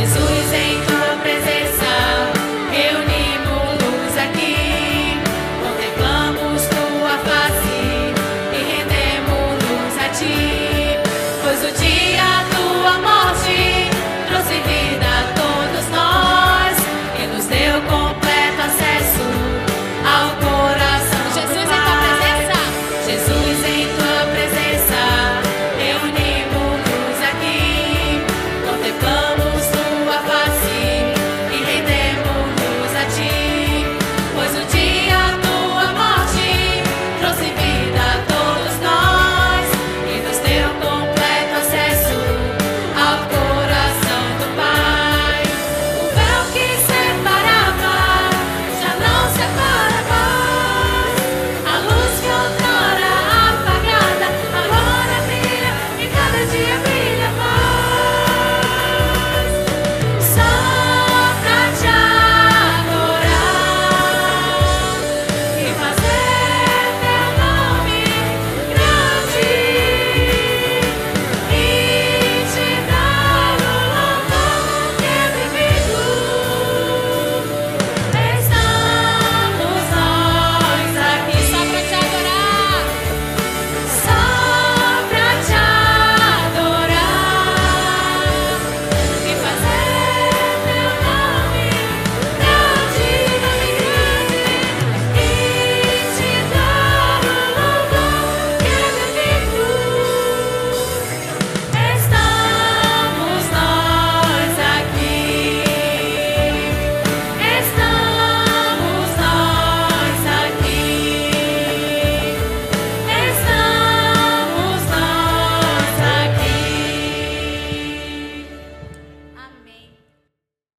Jesús.